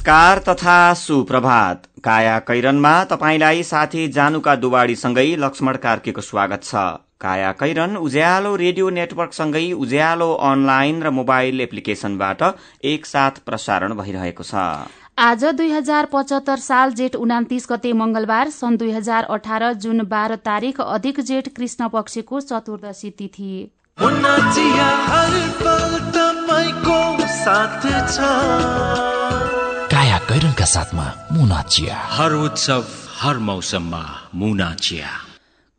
नमस्कार तथा सुप्रभात। काया कैरनमा तपाईँलाई साथी जानुका दुवाडीसँगै लक्ष्मण कार्कीको स्वागत छ। काया कैरन उज्यालो रेडियो नेटवर्कसँगै उज्यालो अनलाइन र मोबाइल एप्लिकेशनबाट एकसाथ प्रसारण भइरहेको छ। आज दुई हजार पचहत्तर साल जेठ उनातिस गते मंगलबार सन् दुई हजार अठार जुन बाह्र तारीक अधिक जेठ कृष्ण पक्षको चतुर्दशी तिथि। काया कैरनका साथमा मुना चिया। हर उत्सव हर मौसममा मुना चिया।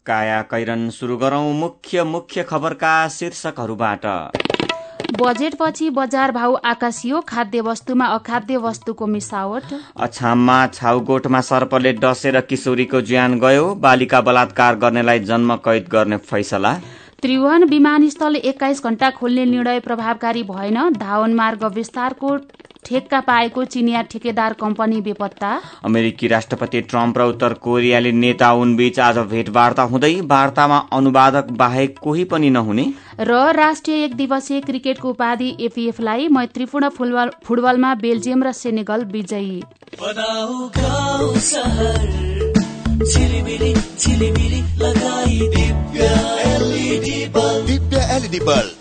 काया कैरन शुरू गरौं मुख्य मुख्य खबरका शीर्षकहरूबाट। बजेटपछि बजार भाउ आकाशियो खाद्य वस्तुमा अखाद्य वस्तुको मिसावट। अछाममा छाउगोठमा सर्पले डसेर किशोरीको ज्यान गयो बालिका बलात्कार गर्नेलाई जन्म कैद गर्ने फैसला। त्रिभुवन विमानस्थल एक्काइस घण्टा खोल्ने निर्णय प्रभावकारी भएन धावन मार्ग विस्तारको ठेक्का पाएको चिनिया ठेकेदार कम्पनी बेपत्ता। अमेरिकी राष्ट्रपति ट्रम्प र उत्तर कोरियाली नेता उनबीच आज भेटवार्ता हुँदै वार्तामा अनुवादक बाहेक कोही पनि नहुने। र राष्ट्रिय एक दिवसीय क्रिकेटको उपाधि एफिएफलाई मैत्रीपूर्ण फुटबल फुटबलमा बेल्जियम र सेनेगल विजयी। Divya LED bulb.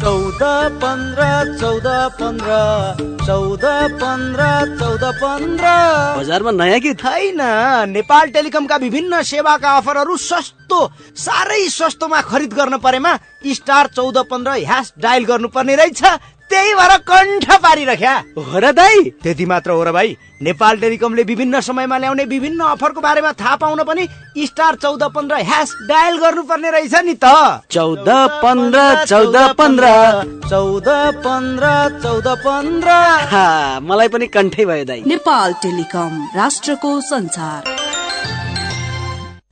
चौध पन्ध्र चौध पन्ध्र चौध पन्ध्र चौध पन्ध्र। बजारमा नयाँ कि छैन नेपाल टेलिकमका विभिन्न सेवाका अफरहरू सस्तो साह्रै सस्तोमा खरिद गर्न परेमा स्टार चौध पन्ध्र ह्यास डायल गर्नुपर्ने रहेछ। त्यही भएर कण्ठ पारिरख्या हो र दाई त्यति मात्र हो र भाइ। नेपाल टेलिकमले विभिन्न समयमा ल्याउने विभिन्न अफरको बारेमा थाहा पाउन पनि स्टार चौध पन्ध्र ह्यास डायल गर्नुपर्ने रहेछ नि त। चौध पन्ध्र चौध पन्ध्र। चौध पन्ध्र चौध पन्ध्र। मलाई पनि कण्ठै भयो दाई। नेपाल टेलिकम राष्ट्रको संचार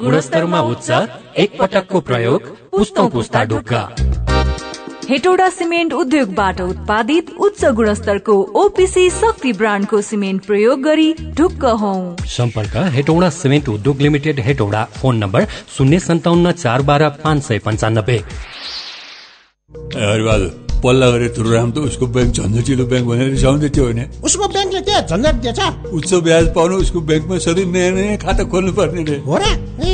गुणस्तरमा उच्च एक पटकको प्रयोग पुस्तौं पुस्ता ढुक्का। हेटौडा सिमेन्ट उद्योगबाट उत्पादित उच्च गुणस्तरको ओपिसी शक्ति ब्रान्डको सिमेन्ट प्रयोग गरी ढुक्क हौ। सम्पर्क हेटौडा सिमेन्ट उद्योग लिमिटेड हेटौडा फोन नम्बर शून्य सन्ताउन्न चार बाह्र पाँच सय पन्चानब्बे। पल्ला गरेर तुरुराम त उसको ब्याङ्क झन्झटिलो ब्याङ्क भनेर रिसाउँदै थियो होइन। उसको ब्याङ्कले के झन्झट दिएछ? उच्च ब्याज पाउनु उसको ब्याङ्कमा सधैँ नयाँ नयाँ खाता खोल्नु पर्ने रे। हो र?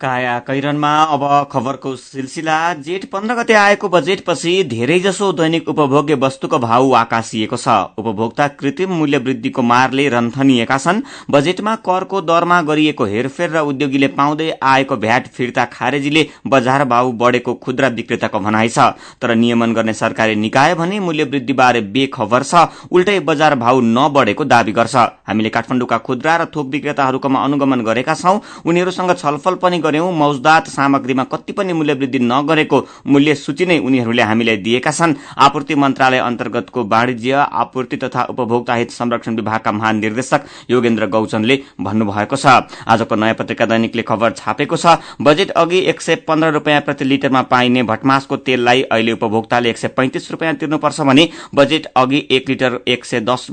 काया कैरनमा अब खबरको सिलसिला जेठ पन्ध्र गते आएको बजेटपछि धेरैजसो दैनिक उपभोग्य वस्तुको भाव आकाशिएको छ। उपभोक्ता कृत्रिम मूल्य वृद्धिको मारले रन्थनिएका छन्। बजेटमा करको दरमा गरिएको हेरफेर र उद्योगीले पाउँदै आएको भ्याट फिर्ता खारेजीले बजार भाव बढ़ेको खुद्रा विक्रेताको भनाइ छ। तर नियमन गर्ने सरकारी निकाय भने मूल्य वृद्धिबारे बेखबर छ। उल्टै बजार भाव नबढ़ेको दावी गर्छ। हामीले काठमाडौँका खुद्रा र थोक विक्रेताहरूकोमा अनुगमन गरेका छौं। उनीहरूसँग छलफल पनि गर्यौं मौजदात सामग्रीमा कति पनि मूल्य वृद्धि नगरेको मूल्य सूची नै उनीहरूले हामीलाई दिएका छन्। आपूर्ति मन्त्रालय अन्तर्गतको वाणिज्य आपूर्ति तथा उपभोक्ता हित संरक्षण विभागका महानिर्देशक योगेन्द्र गौचनले भन्नुभएको छ। आजको नयाँ पत्रिका दैनिकले खबर छापेको छ बजेट अघि एक सय पन्ध्र रूपियाँ प्रति लिटरमा पाइने भटमासको तेललाई अहिले उपभोक्ताले एक सय पैंतिस रूपियाँ तिर्नुपर्छ भने बजेट अघि एक लिटर एक सय दस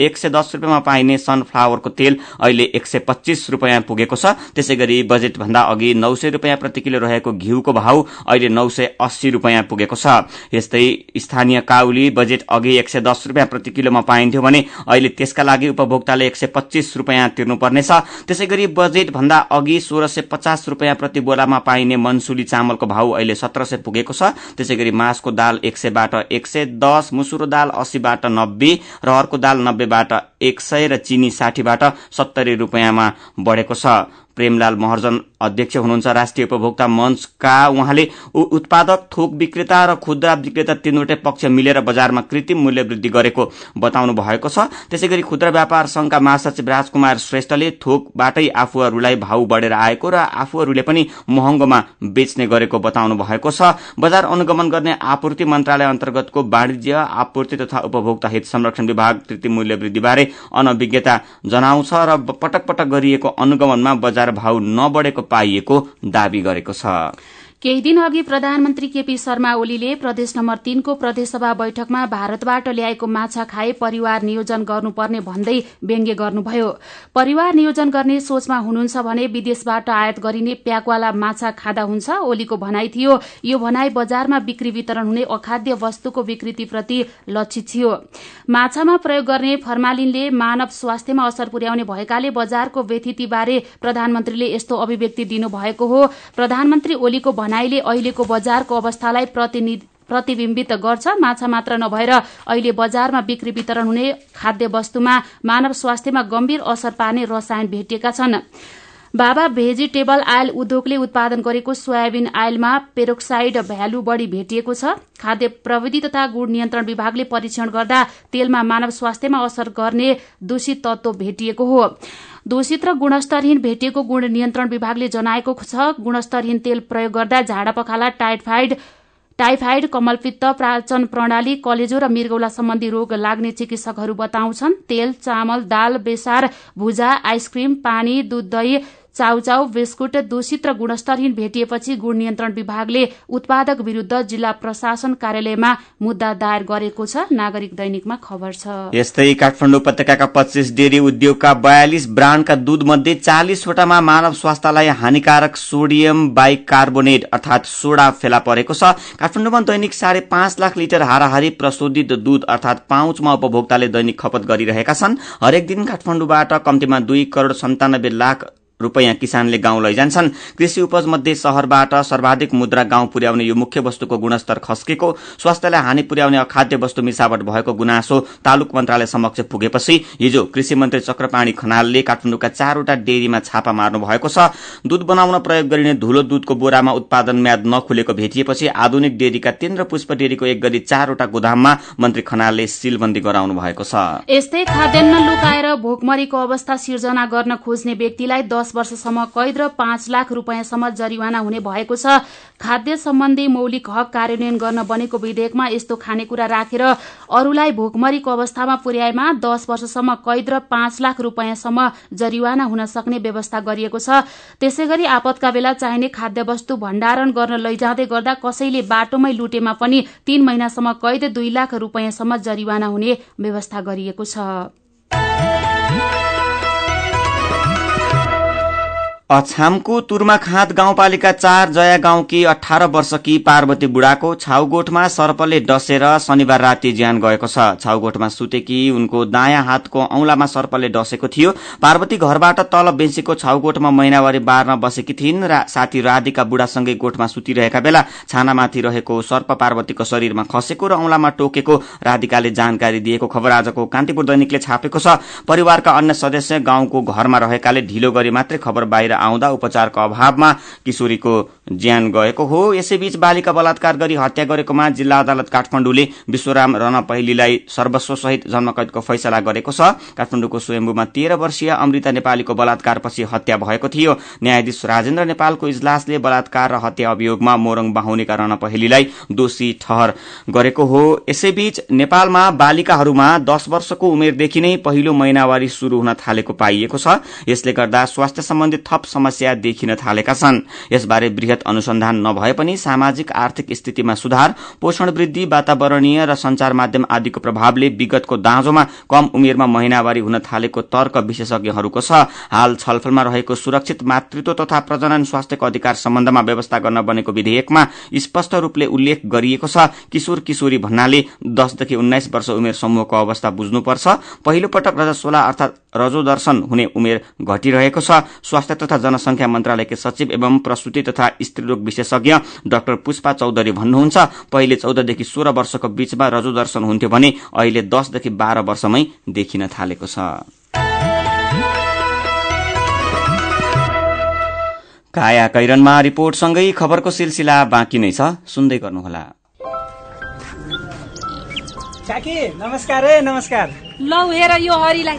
एक सय दस रूपियाँमा पाइने सनफ्लावरको तेल अहिले एक सय पच्चीस रूपियाँ पुगेको छ। त्यसै गरी बजेट भन्दा अघि नौ सय रूपियाँ प्रति किलो रहेको घिउको भाव अहिले नौ सय अस्सी रूपियाँ पुगेको छ। यस्तै स्थानीय काउली बजेट अघि एक सय दस रूपियाँ प्रति किलोमा पाइन्थ्यो भने अहिले त्यसका लागि उपभोक्ताले एक सय पच्चीस रूपियाँ तिर्नुपर्नेछ। त्यसै गरी बजेट भन्दा अघि सोह्र सय पचास रूपियाँ प्रति बोरामा पाइने मनसुली चामलको भाव अहिले सत्र सय पुगेको छ। त्यसै गरी मासको दाल एक सयबाट एक सय दस मुसुरो दाल अस्सीबाट नब्बे र अर्को दाल नब्बेबाट एक सय र चिनी साठीबाट सत्तरी रूपियाँमा बढ़ेको छ। प्रेमलाल महर्जन अध्यक्ष हुनुहुन्छ राष्ट्रिय उपभोक्ता मंचका उहाँले उत्पादक थोक विक्रेता र खुद्रा विक्रेता तीनवटै पक्ष मिलेर बजारमा कृत्रिम मूल्य वृद्धि गरेको बताउनु भएको छ। त्यसै गरी खुद्रा व्यापार संघका महासचिव राजकुमार श्रेष्ठले थोकबाटै आफूहरूलाई भाव बढ़ेर आएको र आफूहरूले पनि महँगोमा बेच्ने गरेको बताउनु भएको छ। बजार अनुगमन गर्ने आपूर्ति मन्त्रालय अन्तर्गतको वाणिज्य आपूर्ति तथा उपभोक्ता हित संरक्षण विभाग कृत्रिम मूल्य वृद्धिबारे अनभिज्ञता जनाउँछ र पटक पटक गरिएको अनुगमनमा बजार भाव नबढेको पाइएको दावी गरेको छ केही दिन अघि प्रधानमन्त्री केपी शर्मा ओलीले प्रदेश नम्बर तीनको प्रदेशसभा बैठकमा भारतबाट ल्याएको माछा खाए परिवार नियोजन गर्नुपर्ने भन्दै व्यङ्ग्य गर्नुभयो। परिवार नियोजन गर्ने सोचमा हुनुहुन्छ भने विदेशबाट आयात गरिने प्याकवाला माछा खाँदा हुन्छ ओलीको भनाई थियो। यो भनाई बजारमा बिक्री वितरण हुने अखाद्य वस्तुको विकृतिप्रति लक्षित थियो। माछामा प्रयोग गर्ने फर्मालिनले मानव स्वास्थ्यमा असर पुर्याउने भएकाले बजारको व्यथितिबारे प्रधानमन्त्रीले यस्तो अभिव्यक्ति दिनुभएको हो। प्रधानमन्त्री ओलीको भनाईले अहिलेको बजारको अवस्थालाई प्रतिबिम्बित गर्छ। माछा मात्र नभएर अहिले बजारमा बिक्री वितरण हुने खाद्य वस्तुमा मानव स्वास्थ्यमा गम्भीर असर पार्ने रसायन भेटिएका छन्। बाबा भेजिटेबल आयल उद्योगले उत्पादन गरेको सोयाबिन आयलमा पेरोक्साइड भ्यालु बढ़ी भेटिएको छ। खाद्य प्रविधि तथा गुण नियन्त्रण विभागले परीक्षण गर्दा तेलमा मानव स्वास्थ्यमा असर गर्ने दूषित तत्व भेटिएको हो। दूषित र गुणस्तरहीन भेटिएको गुण नियन्त्रण विभागले जनाएको छ गुणस्तरहीन तेल प्रयोग गर्दा झाडा पखाला टाइफाइड टाइफाइड कमलपित्त प्राचन प्रणाली कलेजो र मृगौला सम्बन्धी रोग लाग्ने चिकित्सकहरू बताउँछन्। तेल चामल दाल बेसार भुजा आइसक्रिम पानी दूध दही चाउचाउ बिस्कुट दूषित र गुणस्तरहीन भेटिएपछि गुण नियन्त्रण विभागले उत्पादक विरूद्ध जिल्ला प्रशासन कार्यालयमा मुद्दा दायर गरेको छ। नागरिक दैनिकमा खबर छ। यस्तै काठमाडौँ उपत्यका पच्चीस डेरी उद्योगका बयालिस ब्रान्डका दूध मध्ये चालिसवटामा मानव स्वास्थ्यलाई हानिकारक सोडियम बाइकार्बोनेट अर्थात सोडा फेला परेको छ। काठमाडौँमा दैनिक साढे पाँच लाख लिटर हाराहारी प्रशोधित दूध अर्थात पाउचमा उपभोक्ताले दैनिक खपत गरिरहेका छन्। हरेक दिन काठमाडौँबाट कम्तीमा दुई करोड़ सन्तानब्बे लाख रूपियाँ किसानले गाउँ लैजान्छन्। कृषि उपज मध्ये शहरबाट सर्वाधिक मुद्रा गाउँ पुर्याउने यो मुख्य वस्तुको गुणस्तर खस्केको स्वास्थ्यलाई हानि पुर्याउने अखाद्य वस्तु मिसावट भएको गुनासो तालुक मन्त्रालय समक्ष पुगेपछि हिजो कृषि मन्त्री चक्रपाणी खनालले काठमाडौँका चारवटा डेरीमा छापा मार्नु भएको छ। दूध बनाउन प्रयोग गरिने धुलो दूधको बोरामा उत्पादन म्याद नखुलेको भेटिएपछि आधुनिक डेरीका तेन्द्र पुष्प डेरीको एक गरी चारवटा गोदाममा मन्त्री खनालले सिलबन्दी गराउनु भएको छ। यस्तै खाद्यान्न लुकाएर भोकमरीको अवस्था सिर्जना गर्न खोज्ने व्यक्तिलाई दस वर्षसम्म कैद र पाँच लाख रूपियाँसम्म जरिवाना हुने भएको छ। खाद्य सम्बन्धी मौलिक हक कार्यान्वयन गर्न बनेको विधेयकमा यस्तो खानेकुरा राखेर अरूलाई भोकमरीको अवस्थामा पुर्याएमा दस वर्षसम्म कैद र पाँच लाख रूपियाँसम्म जरिवाना हुन सक्ने व्यवस्था गरिएको छ। त्यसै गरी आपतका बेला चाहिने खाद्य वस्तु भण्डारण गर्न लैजाँदै गर्दा कसैले बाटोमै लुटेमा पनि तीन महिनासम्म कैद दुई लाख रूपियाँसम्म जरिवाना हुने व्यवस्था गरिएको छ। अछामको तुर्माखाँत गाउँपालिका चार जया गाउँकी अठार वर्षकी पार्वती बुढाको छाउगोठमा सर्पले डसेर शनिबार राति ज्यान गएको छ। छाउगोठमा सुतेकी उनको दायाँ हातको औंलामा सर्पले डसेको थियो। पार्वती घरबाट तल बेसीको छाउगोठमा महिनावारी बार्न बसेकी थिइन् साथी राधिका बुढासँगै गोठमा सुतिरहेका बेला छानामाथि रहेको सर्प पार्वतीको शरीरमा खसेको र औंलामा टोकेको राधिकाले जानकारी दिएको खबर आजको कान्तिपुर दैनिकले छापेको छ। परिवारका अन्य सदस्य गाउँको घरमा रहेकाले ढिलो गरी मात्रै खबर बाहिर आउँदा उपचारको अभावमा किशोरीको ज्यान गएको हो। यसैबीच बालिका बलात्कार गरी हत्या गरेकोमा जिल्ला अदालत काठमाडौँले विश्वराम रण पहिलीलाई सर्वस्वसहित जन्मकैदको फैसला गरेको छ। काठमाडौँको स्वयम्बुमा तेह्र वर्षीय अमृता नेपालीको बलात्कारपछि हत्या भएको थियो। न्यायाधीश राजेन्द्र नेपालको इजलासले बलात्कार र हत्या अभियोगमा मोरङ बाहुनेका रण पहिलीलाई दोषी ठहर गरेको हो। यसैबीच नेपालमा बालिकाहरूमा दश वर्षको उमेरदेखि नै पहिलो महिनावारी शुरू हुन थालेको पाइएको छ। यसले गर्दा स्वास्थ्य सम्बन्धी थप समस्या देखिन थालेका छन्। यसबारे वृहत अनुसन्धान नभए पनि सामाजिक आर्थिक स्थितिमा सुधार पोषण वृद्धि वातावरणीय र संचार माध्यम आदिको प्रभावले विगतको दाँजोमा कम उमेरमा महिनावारी हुन थालेको तर्क विशेषज्ञहरूको छ हाल छलफलमा रहेको सुरक्षित मातृत्व तथा प्रजनन स्वास्थ्यको अधिकार सम्बन्धमा व्यवस्था गर्न बनेको विधेयकमा स्पष्ट रूपले उल्लेख गरिएको छ। किशोर किशोरी भन्नाले दसदेखि उन्नाइस वर्ष उमेर समूहको अवस्था बुझ्नुपर्छ। पहिलो पटक रजस्वला अर्थात रजोदर्शन हुने उमेर घटिरहेको छ। स्वास्थ्य तथा जनसंख्या मन्त्रालयका सचिव एवं प्रसूति तथा स्त्रीरोग विशेषज्ञ डाक्टर पुष्पा चौधरी भन्नुहुन्छ पहिले चौधदेखि सोह्र वर्षको बीचमा रजोदर्शन हुन्थ्यो भने अहिले दसदेखि बाह्र वर्षमै देखिन थालेको छ। काया कैरनमा रिपोर्टसँगै खबरको सिलसिला बाँकी नै छ। सुन्दै गर्नुहोला। काकी नमस्कार है नमस्कार। लौ हेर यो हरिलाई।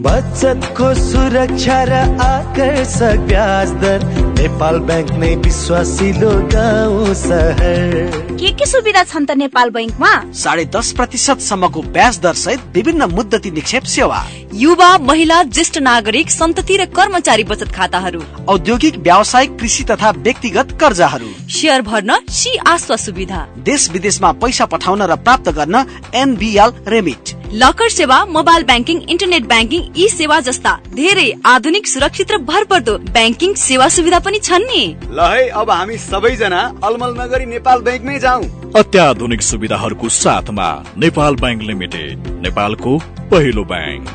बचतको सुरक्षा र आकर्षक ब्याज दर नेपाल ब्याङ्क नै विश्वासिलो गाउँ सहर। के के सुविधा छन् त नेपाल बैङ्कमा साढे दस प्रतिशत सम्मको ब्याज दर सहित विभिन्न मुद्दती निक्षेप सेवा। युवा महिला ज्येष्ठ नागरिक सन्तति र कर्मचारी बचत खाताहरू। औद्योगिक व्यावसायिक कृषि तथा व्यक्तिगत कर्जाहरू। सेयर भर्न सी आस्वा सुविधा। देश विदेशमा पैसा पठाउन र प्राप्त गर्न एनबिएल रेमिट। लकर सेवा mobile banking internet banking e सेवा जस्ता धेरै आधुनिक सुरक्षित र भरपर्दो ब्याङ्किङ सेवा सुविधा पनि छन् नि। ल है अब हामी सबैजना अलमल नगरी नेपाल ब्याङ्कमै जाउँ। अत्याधुनिक सुविधाहरूको साथमा नेपाल ब्याङ्क लिमिटेड नेपालको पहिलो ब्याङ्क।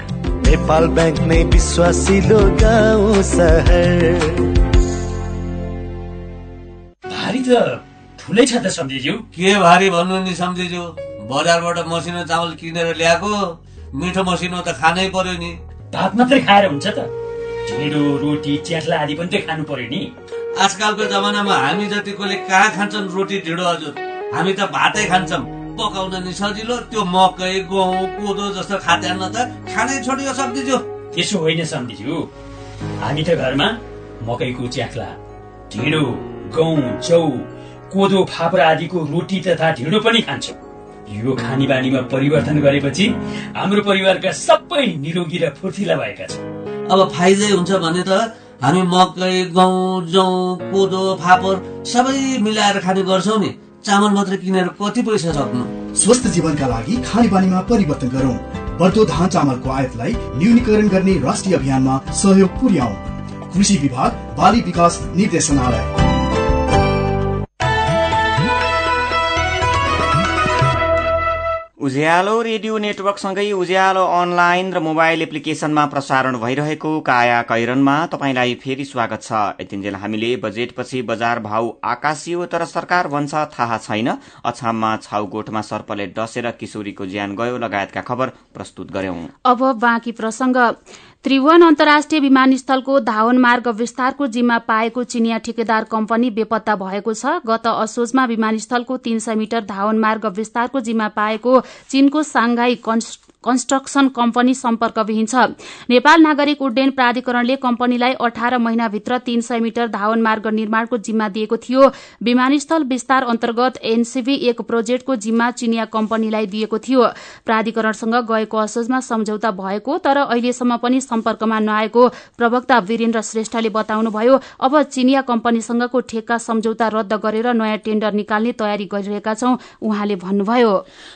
नेपाल ब्याङ्क नै विश्वासिलो गाउँ सहर भारी त ठुलै छ त सम्झिज्यू। के भारी भन्नु नि सम्झिज्यू? बजारबाट मसिनो चामल किनेर ल्याएको मिठो मसिनो त खानै पर्यो नि। भात मात्रै खाएर हुन्छ त। ढिँडो रोटी च्याख्ला आदि पनि त खानु पर्यो नि। आजकलको जमानामा हामी जतिकोले कहाँ खान्छन् रोटी ढिँडो हजुर? हामी त भातै खान्छौँ। पकाउन नि सजिलो त्यो मकै गहुँ कोदो जस्तो खाद्यान्न त खानै छोडियो सम्झिज्यू। त्यसो होइन सम्झिज्यू। हामी त घरमा मकैको च्याख्ला ढिँडो गहुँ चौ कोदो फापर आदिको रोटी तथा ढिँडो पनि खान्छौँ। यो खानी बानीमा परिवर्तन गरेपछि हाम्रो परिवारका सबै निरोगी र फुर्तिला भएका छन्। अब फाइदै हुन्छ भने त हामी मकै गहुँ जौ कोदो फापर सबै मिलाएर खाने गर्छौँ नि। चामल मात्र किनेर कति पैसा सक्नु? स्वस्थ जीवनका लागि खाने बानीमा परिवर्तन गरौँ। बढ्दो धान चामलको आयातलाई न्यूनीकरण गर्ने राष्ट्रिय अभियानमा सहयोग पुर्याउ। कृषि विभाग बाली विकास निर्देशनालय। उज्यालो रेडियो नेटवर्कसँगै उज्यालो अनलाइन र मोबाइल एप्लिकेशनमा प्रसारण भइरहेको काया कैरनमा तपाईँलाई फेरि स्वागत छ। यतिन्जेल हामीले बजेटपछि बजार भाव आकाशियो तर सरकार भन्छ थाहा छैन। अछाममा छाउगोठमा सर्पले डसेर किशोरीको ज्यान गयो लगायतका खबर प्रस्तुत गर्यौं। त्रिभुवन अन्तर्राष्ट्रिय विमानस्थलको धावन मार्ग विस्तारको जिम्मा पाएको चिनिया ठेकेदार कम्पनी बेपत्ता भएको छ। गत असोजमा विमानस्थलको तीन सय मिटर धावन मार्ग विस्तारको जिम्मा पाएको चीनको सांघाई कन्स्ट्रक्सन कम्पनी सम्पर्कविहीन छ। नेपाल नागरिक उड्डयन प्राधिकरणले कम्पनीलाई अठार महिनाभित्र तीन सय मिटर धावन मार्ग निर्माणको जिम्मा दिएको थियो। विमानस्थल विस्तार अन्तर्गत एनसीबी एक प्रोजेक्टको जिम्मा चिनिया कम्पनीलाई दिएको थियो। प्राधिकरणसँग गएको असोजमा सम्झौता भएको तर अहिलेसम्म पनि सम्पर्कमा नआएको प्रवक्ता वीरेन्द्र श्रेष्ठले बताउनुभयो अब चिनिया कम्पनीसँगको ठेक्का सम्झौता रद्द गरेर नयाँ टेण्डर निकाल्ने तयारी गरिरहेका छौं उहाँले भन्नुभयो।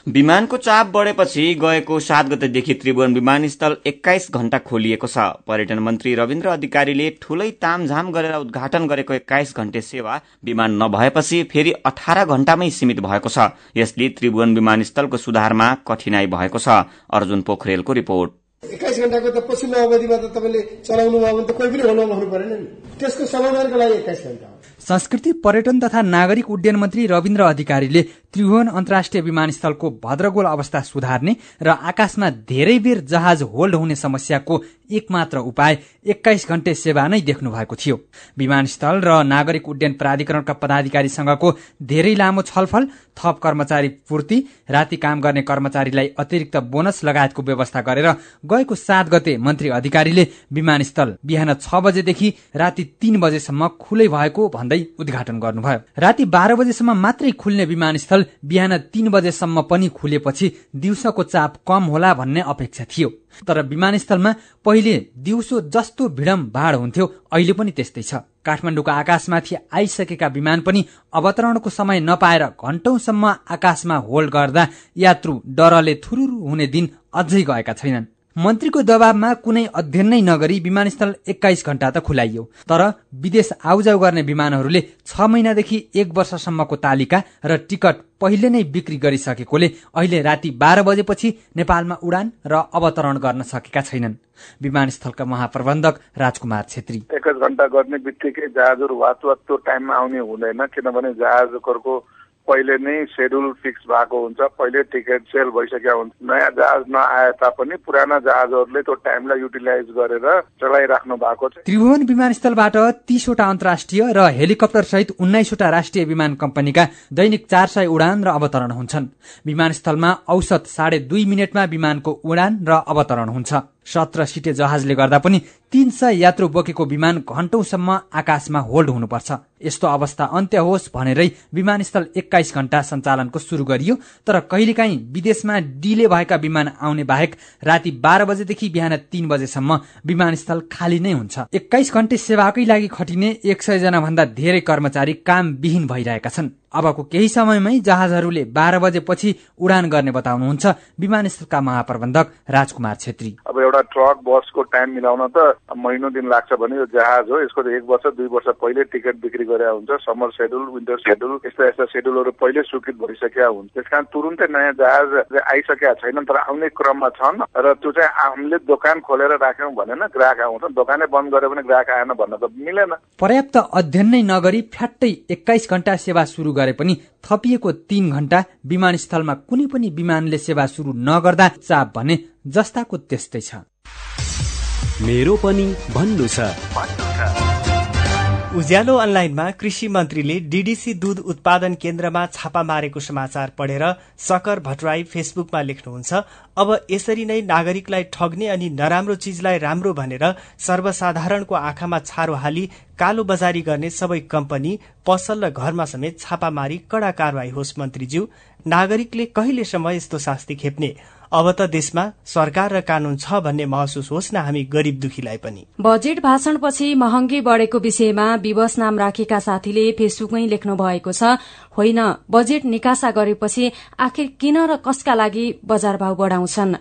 विमानको चाप बढेपछि गएको सात गतेदेखि त्रिभुवन विमानस्थल एक्काइस घण्टा खोलिएको छ। पर्यटन मन्त्री रविन्द्र अधिकारीले ठूलै तामझाम गरेर उद्घाटन गरेको एक्काइस घण्टे सेवा विमान नभएपछि फेरि अठार घण्टामै सीमित भएको छ। यसले त्रिभुवन विमानस्थलको सुधारमा कठिनाई भएको छ। अर्जुन पोखरेलको रिपोर्ट। एक्काइस घण्टाको त पछिल्लो अवधिमा त तपाईँले चलाउनु भयो भने त कोही पनि भन्नु परेन नि। त्यसको समाधानको लागि एक्काइस घण्टा संस्कृति पर्यटन तथा नागरिक उड्डयन मन्त्री रविन्द्र अधिकारीले त्रिभुवन अन्तर्राष्ट्रिय विमानस्थलको भद्रगोल अवस्था सुधार्ने र आकाशमा धेरै बेर जहाज होल्ड हुने समस्याको एकमात्र उपाय एक्काइस घण्टे सेवा नै देख्नु भएको थियो। विमानस्थल र नागरिक उड्डयन प्राधिकरणका पदाधिकारीसँगको धेरै लामो छलफल थप कर्मचारी पूर्ति राति काम गर्ने कर्मचारीलाई अतिरिक्त बोनस लगायतको व्यवस्था गरेर गएको सात गते मन्त्री अधिकारीले विमानस्थल बिहान छ बजेदेखि राति तीन बजेसम्म खुलै भएको भन्दै उद्घाटन गर्नुभयो। राति बाह्र बजेसम्म मात्रै खुल्ने विमानस्थल बिहान तीन बजेसम्म पनि खुलेपछि दिउँसोको चाप कम होला भन्ने अपेक्षा थियो। तर विमानस्थलमा पहिले दिउँसो जस्तो भिडम भाड हुन्थ्यो। अहिले पनि त्यस्तै छ। काठमाडौँको आकाशमाथि आइसकेका विमान पनि अवतरणको समय नपाएर घण्टौंसम्म आकाशमा होल्ड गर्दा यात्रु डरले थुरुरु हुने दिन अझै गएका छैनन्। मन्त्रीको दबावमा कुनै अध्ययन नै नगरी विमानस्थल एक्काइस घण्टा त खुलाइयो। तर विदेश आउजाउ गर्ने विमानहरूले छ महिनादेखि एक वर्षसम्मको तालिका र टिकट पहिले नै बिक्री गरिसकेकोले अहिले राति बाह्र बजेपछि नेपालमा उडान र अवतरण गर्न सकेका छैनन्। विमानस्थलका महाप्रबन्धक राजकुमार छेत्री। एक घन्टा गर्ने बित्तिकै जहाजहरू त्यो टाइममा आउने हुँदैन किनभने जहाजहरूको पहिले नै सेड्युल फिक्स भएको हुन्छ। पहिले टिकट सेल भइसकेका हुन्छ। नयाँ जहाज नआए तापनि पुराना जहाजहरूले त्यो टाइमलाई युटिलाइज गरेर चलाइराख्नु भएको छ। त्रिभुवन विमानस्थलबाट तीसवटा अन्तर्राष्ट्रिय र हेलिकप्टर सहित उन्नाइसवटा राष्ट्रिय विमान कम्पनीका दैनिक चार सय उडान र अवतरण हुन्छन्। विमानस्थलमा औसत साढे दुई मिनटमा विमानको उडान र अवतरण हुन्छ। सत्र सिटे जहाजले गर्दा पनि तीन सय यात्रु बोकेको विमान घण्टौसम्म आकाशमा होल्ड हुनुपर्छ। यस्तो अवस्था अन्त्य होस् भनेरै विमानस्थल एक्काइस घण्टा सञ्चालनको शुरू गरियो तर कहिलेकाहीँ विदेशमा डिले भएका विमान आउने बाहेक राति बाह्र बजेदेखि बिहान तीन बजेसम्म विमानस्थल खाली नै हुन्छ। एक्काइस घण्टे सेवाकै लागि खटिने एक सय जना भन्दा धेरै कर्मचारी काम विहीन भइरहेका छन्। अबको केही समयमै जहाजहरूले बाह्र बजेपछि उडान गर्ने बताउनुहुन्छ विमानस्थलका महाप्रबन्धक राजकुमार छेत्री। अब एउटा ट्रक बसको टाइम मिलाउन त महिनौ दिन लाग्छ भने यो जहाज हो। यसको एक वर्ष दुई वर्ष पहिले टिकट बिक्री गरे हुन्छ। समर सेड्युल विन्टर सेड्युल यस्ता यस्ता सेड्युलहरू पहिले स्वीकृत भइसकेका हुन्छ त्यस कारण तुरुन्तै नयाँ जहाज आइसकेका छैनन् तर आउने क्रममा छन्। र त्यो चाहिँ हामीले दोकान खोलेर राख्यौँ भनेन ग्राहक आउँछ। दोकानै बन्द गऱ्यो भने ग्राहक आएन भन्न त मिलेन। पर्याप्त अध्ययन नै नगरी फ्याट्टै एक्काइस घण्टा सेवा शुरू गरे पनि थपिएको तीन घण्टा विमानस्थलमा कुनै पनि विमानले सेवा शुरू नगर्दा चाप भने जस्ताको त्यस्तै छ। मेरो पनि भन्नु छ। उज्यालो अनलाइनमा कृषि मन्त्रीले डीडीसी दूध उत्पादन केन्द्रमा छापा मारेको समाचार पढेर सकर भट्टराई फेसबुकमा लेख्नुहुन्छ अब यसरी नै नागरिकलाई ठग्ने अनि नराम्रो चिजलाई राम्रो भनेर सर्वसाधारणको आँखामा छारो हाली कालो बजारी गर्ने सबै कम्पनी पसल र घरमा समेत छापा मारी कडा कारवाही होस् मन्त्रीज्यू। नागरिकले कहिलेसम्म यस्तो शास्ति खेप्ने? अब त देशमा सरकार र कानून छ भन्ने महसुस होस् न हामी गरिब दुखीलाई पनि। बजेट भाषणपछि महँगी बढेको विषयमा विवश नाम राखेका साथीले फेसबुकमै लेख्नु भएको छ होइन बजेट निकासा गरेपछि आखिर किन र कसका लागि बजार भाव बढाउँछन्?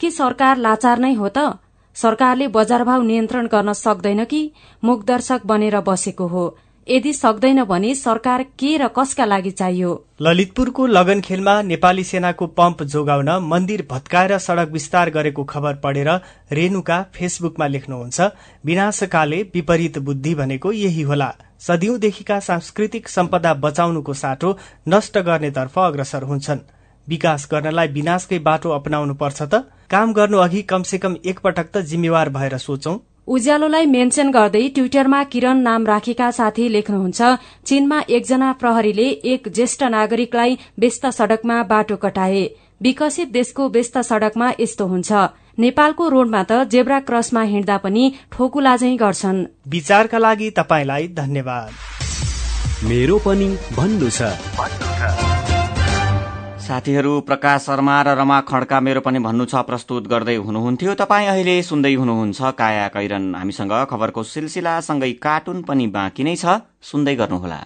के सरकार लाचार नै हो त? सरकारले बजार भाव नियन्त्रण गर्न सक्दैन कि? मुखदर्शक बनेर बसेको हो। यदि सक्दैन भने सरकार के र कसका लागि चाहियो? ललितपुरको लगन खेलमा नेपाली सेनाको पम्प जोगाउन मन्दिर भत्काएर सड़क विस्तार गरेको खबर पढेर रेणुका फेसबुकमा लेख्नुहुन्छ विनाशकाले विपरीत बुद्धि भनेको यही होला। सदियौंदेखिका सांस्कृतिक सम्पदा बचाउनुको साटो नष्ट गर्नेतर्फ अग्रसर हुन्छन्। विकास गर्नलाई विनाशकै बाटो अपनाउनु पर्छ त। काम गर्नु अघि कमसे कम एकपटक त जिम्मेवार भएर सोचौं। उज्यालोलाई मेन्सन गर्दै ट्विटरमा किरण नाम राखेका साथी लेख्नुहुन्छ चीनमा एकजना प्रहरीले एक ज्येष्ठ नागरिकलाई व्यस्त सड़कमा बाटो कटाए। विकसित देशको व्यस्त सड़कमा यस्तो हुन्छ। नेपालको रोडमा त जेब्रा क्रसमा हिँड्दा पनि ठोकुलाझै गर्छन्। विचारका लागि तपाईँलाई धन्यवाद। मेरो पनि भन्नु छ। साथीहरू प्रकाश शर्मा र रमा खड्का मेरो पनि भन्नु छ प्रस्तुत गर्दै हुनुहुन्थ्यो। तपाईँ अहिले सुन्दै हुनुहुन्छ काया कैरन। हामीसँग खबरको सिलसिलासँगै कार्टुन पनि बाँकी नै छ। सुन्दै गर्नुहोला।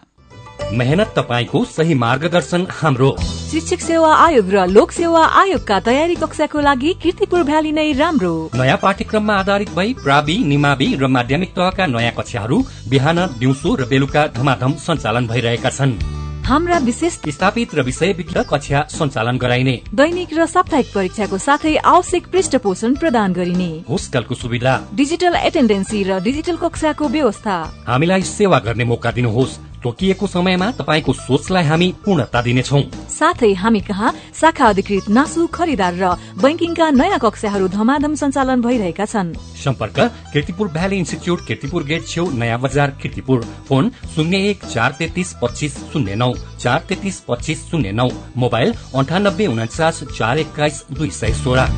मेहनत तपाईँको सही मार्गदर्शन हाम्रो। शिक्षक सेवा आयोग र लोक सेवा आयोगका तयारी कक्षाको लागि किर्तिपुर भ्याली नै राम्रो। नयाँ पाठ्यक्रममा आधारित भई प्रावि निमावि र माध्यमिक तहका नयाँ कक्षाहरू बिहान दिउँसो र बेलुका धमाधम सञ्चालन भइरहेका छन्। हाम्रा विशेष स्थापित र विषय कक्षा सञ्चालन गराइने। दैनिक र साप्ताहिक परीक्षाको साथै आवश्यक पृष्ठ पोषण प्रदान गरिने। होस्टलको सुविधा। डिजिटल एटेन्डेन्सी र डिजिटल कक्षाको व्यवस्था। हामीलाई सेवा गर्ने मौका दिनुहोस्। तोकिएको समयमा तपाईँको सोचलाई हामी पूर्णता दिनेछौ साथै हामी कहाँ? शाखा अधिकृत नासु खरिदार र बैंकिङका नयाँ कक्षाहरू धमाधम सञ्चालन भइरहेका छन्। सम्पर्क Kirtipur valley institute Kirtipur gate छेउ नयाँ बजार किर्तिपुर। फोन शून्य एक चार तेत्तिस पच्चिस शून्य नौ चार तेत्तिस पच्चिस शून्य नौ। मोबाइल अन्ठानब्बे उन्चास चार एक्काइस दुई सय सोह्र।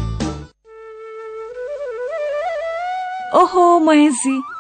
ओहो महेशजी।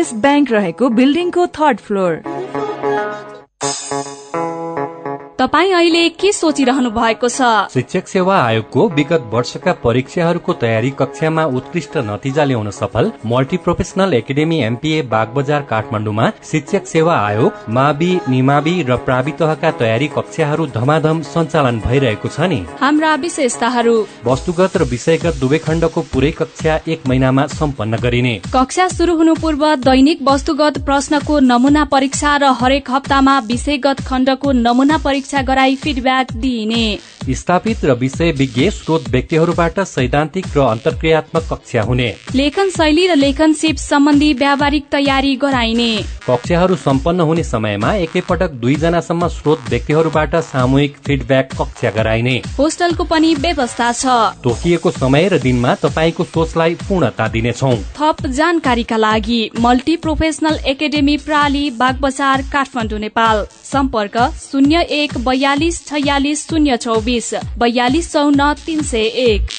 एभरेस्ट ब्याङ्क रहेको बिल्डिङको थर्ड फ्लोर। तपाईँ अहिले के सोचिरहनु भएको छ? शिक्षक सेवा आयोगको विगत वर्षका परीक्षाहरूको तयारी कक्षामा उत्कृष्ट नतिजा ल्याउन सफल multi professional academy MPA Bagbazar काठमाडौँमा शिक्षक सेवा आयोग मावि निमावि र प्रावि तहका तयारी कक्षाहरू धमाधम सञ्चालन भइरहेको छ नि। हाम्रा विशेषताहरू। वस्तुगत र विषयगत दुवै खण्डको पुरै कक्षा एक महिनामा सम्पन्न गरिने। कक्षा शुरू हुनु पूर्व दैनिक वस्तुगत प्रश्नको नमुना परीक्षा र हरेक हप्तामा विषयगत खण्डको नमुना परीक्षा गराई फिडब्याक दिइने। स्थापित र विषय विज्ञ स्रोत व्यक्तिहरूबाट सैद्धान्तिक र अन्तर्क्रियात्मक कक्षा हुने। लेखन शैली र लेखन सिप सम्बन्धी व्यावहारिक तयारी गराइने। कक्षाहरू सम्पन्न हुने समयमा एकैपटक दुईजनासम्म स्रोत व्यक्तिहरूबाट सामूहिक फिडब्याक कक्षा गराइने। होस्टलको पनि व्यवस्था छ। तोकिएको समय र दिनमा तपाईँको सोचलाई पूर्णता दिनेछौ। थप जानकारीका लागि मल्टी प्रोफेसनल एकाडेमी प्राली बागबजार काठमाडौँ नेपाल। सम्पर्क शून्य एक बयालिस छयालिस शून्य चौबिस बयालिस चौन्न तिन सय एक।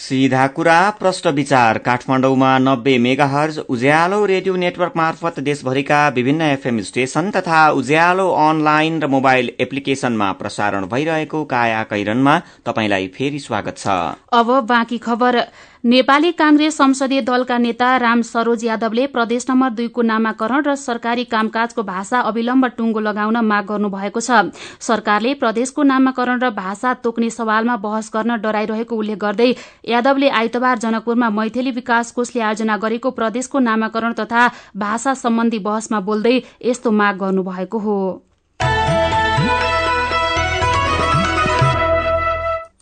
सीधा कुरा प्रश्न विचार। काठमाडौँमा नब्बे मेगाहर्ज उज्यालो रेडियो नेटवर्क मार्फत देशभरिका विभिन्न एफएम स्टेशन तथा उज्यालो अनलाइन र मोबाइल एप्लिकेशनमा प्रसारण भइरहेको काया कैरनमा तपाईंलाई फेरि स्वागत छ। अब बाँकी खबर। नेपाली कांग्रेस संसदीय दलका नेता राम सरोज यादवले प्रदेश नम्बर दुईको नामाकरण र सरकारी कामकाजको भाषा अविलम्ब टुङ्गो लगाउन माग गर्नु भएको छ। सरकारले प्रदेशको नामाकरण र भाषा तोक्ने सवालमा बहस गर्न डराइरहेको उल्लेख गर्दै यादवले आइतबार जनकपुरमा मैथली विकास कोषले आयोजना गरेको प्रदेशको नामाकरण तथा भाषा सम्बन्धी बहसमा बोल्दै यस्तो माग गर्नुभएको हो।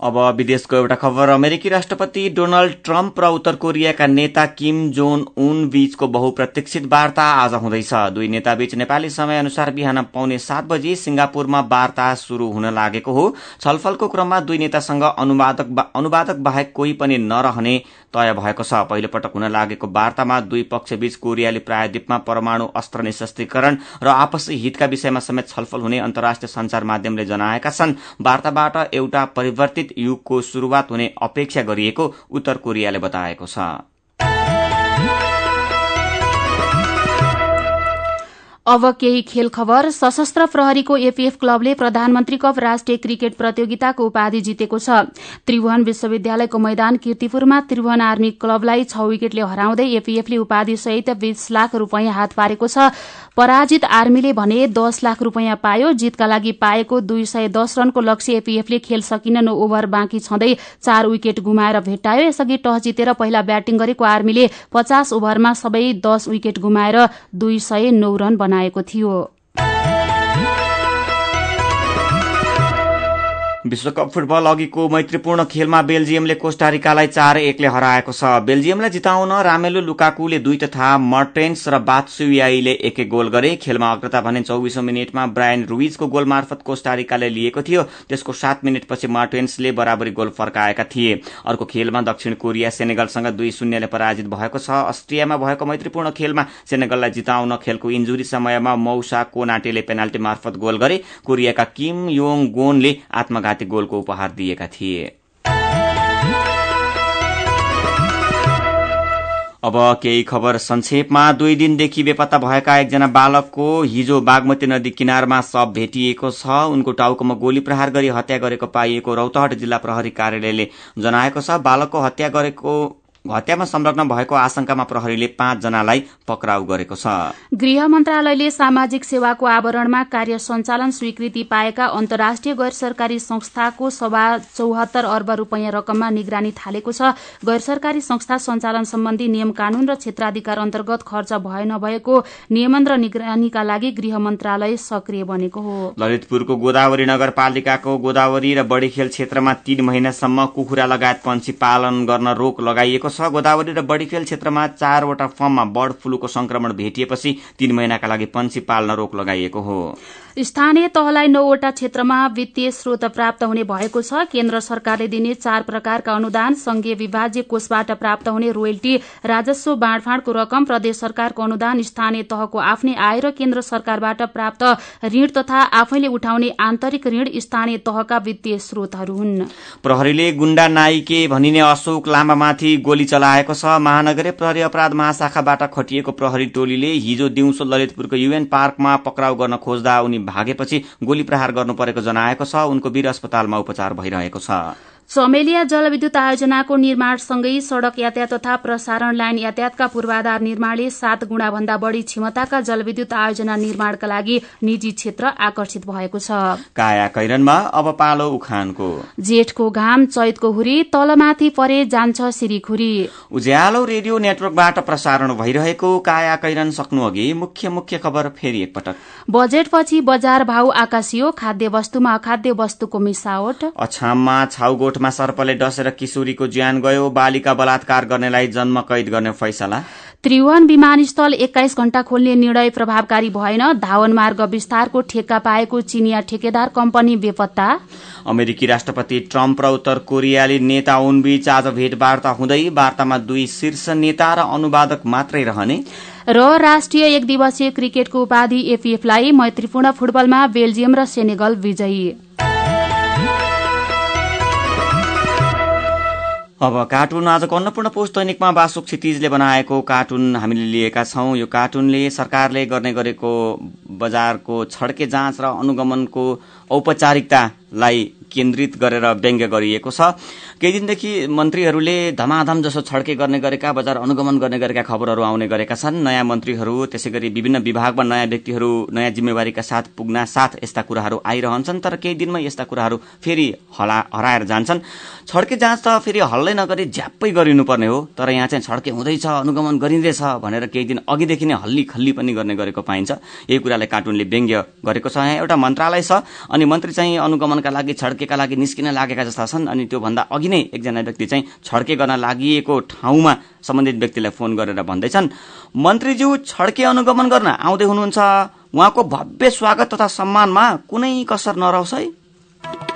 अब विदेशको एउटा खबर। अमेरिकी राष्ट्रपति डोनाल्ड ट्रम्प र उत्तर कोरियाका नेता किम जोन उन बीचको बहुप्रतीक्षित वार्ता आज हुँदैछ। दुई नेताबीच नेपाली समय अनुसार बिहान पाउने सात बजी सिंगापुरमा वार्ता शुरू हुन लागेको हो। छलफलको क्रममा दुई नेतासँग अनुवादक अनुवादक बाहेक कोही पनि नरहने तय भएको छ। पहिलो पटक हुन लागेको वार्तामा दुई पक्षबीच कोरियाली प्रायद्वीपमा परमाणु अस्त्र निशस्त्रीकरण र आपसी हितका विषयमा समेत छलफल हुने अन्तर्राष्ट्रिय संचार माध्यमले जनाएका छन्। वार्ताबाट एउटा परिवर्तित युगको शुरूआत हुने अपेक्षा गरिएको उत्तर कोरियाले बताएको छ। अब केही खेल खबर सशस्त्र प्रहरीको एपीएफ क्लबले प्रधानमन्त्री कप राष्ट्रिय क्रिकेट प्रतियोगिताको उपाधि जितेको छ। त्रिभुवन विश्वविद्यालयको मैदान किर्तिपुरमा त्रिभुवन आर्मी क्लबलाई छ विकेटले हराउँदै एपीएफले उपाधि सहित बीस लाख रूपियाँ हात पारेको छ। पराजित आर्मीले भने दस लाख रूपियाँ पायो। जितका लागि पाएको दुई सय दस रनको लक्ष्य एपीएफले खेल सकिन नौ ओभर बाँकी छँदै चार विकेट गुमाएर भेट्टायो। यसअघि टस जितेर पहिला ब्याटिङ गरेको आर्मीले पचास ओभरमा सबै दस विकेट गुमाएर दुई सय नौ रन बनाएको थियो। विश्वकप फुटबल अघिको मैत्रीपूर्ण खेलमा बेल्जियमले कोष्टारिकालाई चार एकले हराएको छ। बेल्जियमलाई जिताउन रामेलु लुकाकुले दुई तथा मर्टेन्स र बात्सुयाईले एक एक गोल गरे। खेलमा अग्रता भने चौबिसौं मिनटमा ब्रायन रुइजको गोल मार्फत कोष्टारिकाले लिएको थियो। त्यसको सात मिनटपछि मार्टेन्सले बराबरी गोल फर्काएका थिए। अर्को खेलमा दक्षिण कोरिया सेनेगलसँग दुई शून्यले पराजित भएको छ। अस्ट्रियामा भएको मैत्रीपूर्ण खेलमा सेनेगललाई जिताउन खेलको इन्जुरी समयमा मौसा कोनाटेले पेनाल्टी मार्फत गोल गरे। कोरियाका किम योङ गोनले आत्मघात घाती गोलको उपहार दिएका थिए। अब केही खबर संक्षेपमा दुई दिनदेखि बेपत्ता भएका एकजना बालकको हिजो बागमती नदी किनारमा शव भेटिएको छ। उनको टाउकोमा गोली प्रहार गरी हत्या गरेको पाइएको रौतहट जिल्ला प्रहरी कार्यालयले जनाएको छ। बालकको हत्या गरेको हत्यामा संलग्न भएको आशंकामा प्रहरीले पाँच जनालाई पक्राउ गरेको छ। गृह मन्त्रालयले सामाजिक सेवाको आवरणमा कार्य सञ्चालन स्वीकृति पाएका अन्तर्राष्ट्रिय गैर सरकारी संस्थाको सभा चौहत्तर अर्ब रूपियाँ रकममा निगरानी थालेको छ। गैर सरकारी संस्था सञ्चालन सम्बन्धी नियम कानून र क्षेत्राधिकार अन्तर्गत खर्च भए नभएको नियमन र निगरानीका लागि गृह मन्त्रालय सक्रिय बनेको हो। ललितपुरको गोदावरी नगरपालिकाको गोदावरी र बडीखेल क्षेत्रमा तीन महिनासम्म कुखुरा लगायत पंक्षी पालन गर्न रोक लगाइएको छ गोदावरी र बडीखेल क्षेत्रमा चारवटा फर्ममा बर्ड फ्लूको संक्रमण भेटिएपछि तीन महिनाका लागि पंक्षी पाल्न रोक लगाइएको हो। स्थानीय तहलाई नौवटा क्षेत्रमा वित्तीय स्रोत प्राप्त हुने भएको छ। केन्द्र सरकारले दिने चार प्रकारका अनुदान संघीय विभाज्य कोषबाट प्राप्त हुने रोयल्टी राजस्व बाँडफाँडको रकम प्रदेश सरकारको अनुदान स्थानीय तहको आफ्नै आय र केन्द्र सरकारबाट प्राप्त ऋण तथा आफैले उठाउने आन्तरिक ऋण स्थानीय तहका वित्तीय स्रोतहरू हुन्। प्रहरीले गुण्डा नाइके भनिने अशोक लामामाथि गोली चलाएको छ। महानगरीय प्रहरी अपराध महाशाखाबाट खटिएको प्रहरी टोलीले हिजो दिउँसो ललितपुरको युएन पार्कमा पक्राउ गर्न खोज्दा उनी भागेपछि गोली प्रहार गर्नु परेको जनाएको छ। उनको वीर अस्पतालमा उपचार भइरहेको छ। चमेलिया जलविद्युत आयोजनाको निर्माणसँगै सड़क यातायात तथा प्रसारण लाइन यातायातका पूर्वाधार निर्माणले सात गुणा भन्दा बढ़ी क्षमताका जलविद्युत आयोजना निर्माणका लागि निजी क्षेत्र आकर्षित भएको छ। काया कैरनमा अब पालो उखानको। जेठको घाम चैतको हुरी तलमाथि परे जान्छ सिरिखुरी। उज्यालो रेडियो नेटवर्कबाट प्रसारण भइरहेको काया कैरन सक्नु अघि मुख्य मुख्य खबर फेरि एकपटक। बजेटपछि बजार भाउ आकाशियो खाद्य वस्तुमा अखाद्य वस्तुको मिसावट। अछाममा छाउगोठमा सर्पले डसेर किशोरीको ज्यान गयो। बालिका बलात्कार गर्नेलाई जन्म कैद गर्ने फैसला। त्रिभुवन विमानस्थल एक्काइस घण्टा खोल्ने निर्णय प्रभावकारी भएन। धावन मार्ग विस्तारको ठेक्का पाएको चिनिया ठेकेदार कम्पनी बेपत्ता। अमेरिकी राष्ट्रपति ट्रम्प र उत्तर कोरियाली नेता उनबीच आज भेटवार्ता हुँदै वार्तामा दुई शीर्ष नेता र अनुवादक मात्रै रहने। र राष्ट्रिय एक दिवसीय क्रिकेटको उपाधि एफीएफलाई मैत्रीपूर्ण फुटबलमा बेल्जियम र सेनेगल विजयी। अब कार्टुन आजको अन्नपूर्ण पोस्ट दैनिकमा बासुक क्षितिजले बनाएको कार्टुन हामीले लिएका छौं। यो कार्टुनले सरकारले गर्ने गरेको बजारको छड्के जाँच र अनुगमनको औपचारिकतालाई केन्द्रित गरेर व्यङ्ग्य गरिएको छ। केही दिनदेखि मन्त्रीहरूले धमाधम जसो छड्के गर्ने गरेका बजार अनुगमन गर्ने गरेका खबरहरू आउने गरेका छन्। नयाँ मन्त्रीहरू त्यसै गरी विभिन्न विभागमा नयाँ व्यक्तिहरू नयाँ जिम्मेवारीका साथ पुग्ना साथ यस्ता कुराहरू आइरहन्छन् तर केही दिनमै यस्ता कुराहरू फेरि हला हराएर जान्छन्। छड्के जाँच त फेरि हल्लै नगरी झ्याप्पै गरिनुपर्ने हो तर यहाँ चाहिँ छड्के हुँदैछ अनुगमन गरिँदैछ भनेर केही दिन अघिदेखि नै हल्ली खल्ली पनि गर्ने गरेको पाइन्छ। यही कुरालाई कार्टुनले व्यङ्ग्य गरेको छ। यहाँ एउटा मन्त्रालय छ अनि मन्त्री चाहिँ अनुगमनका लागि छड्केका लागि निस्किन लागेका जस्ता छन् अनि त्योभन्दा अघि नै एकजना व्यक्ति चाहिँ छड्के गर्न लागि ठाउँमा सम्बन्धित व्यक्तिलाई फोन गरेर भन्दैछन् मन्त्रीज्यू छड्के अनुगमन गर्न आउँदै हुनुहुन्छ। उहाँको भव्य स्वागत तथा सम्मानमा कुनै कसर नरहोस् है।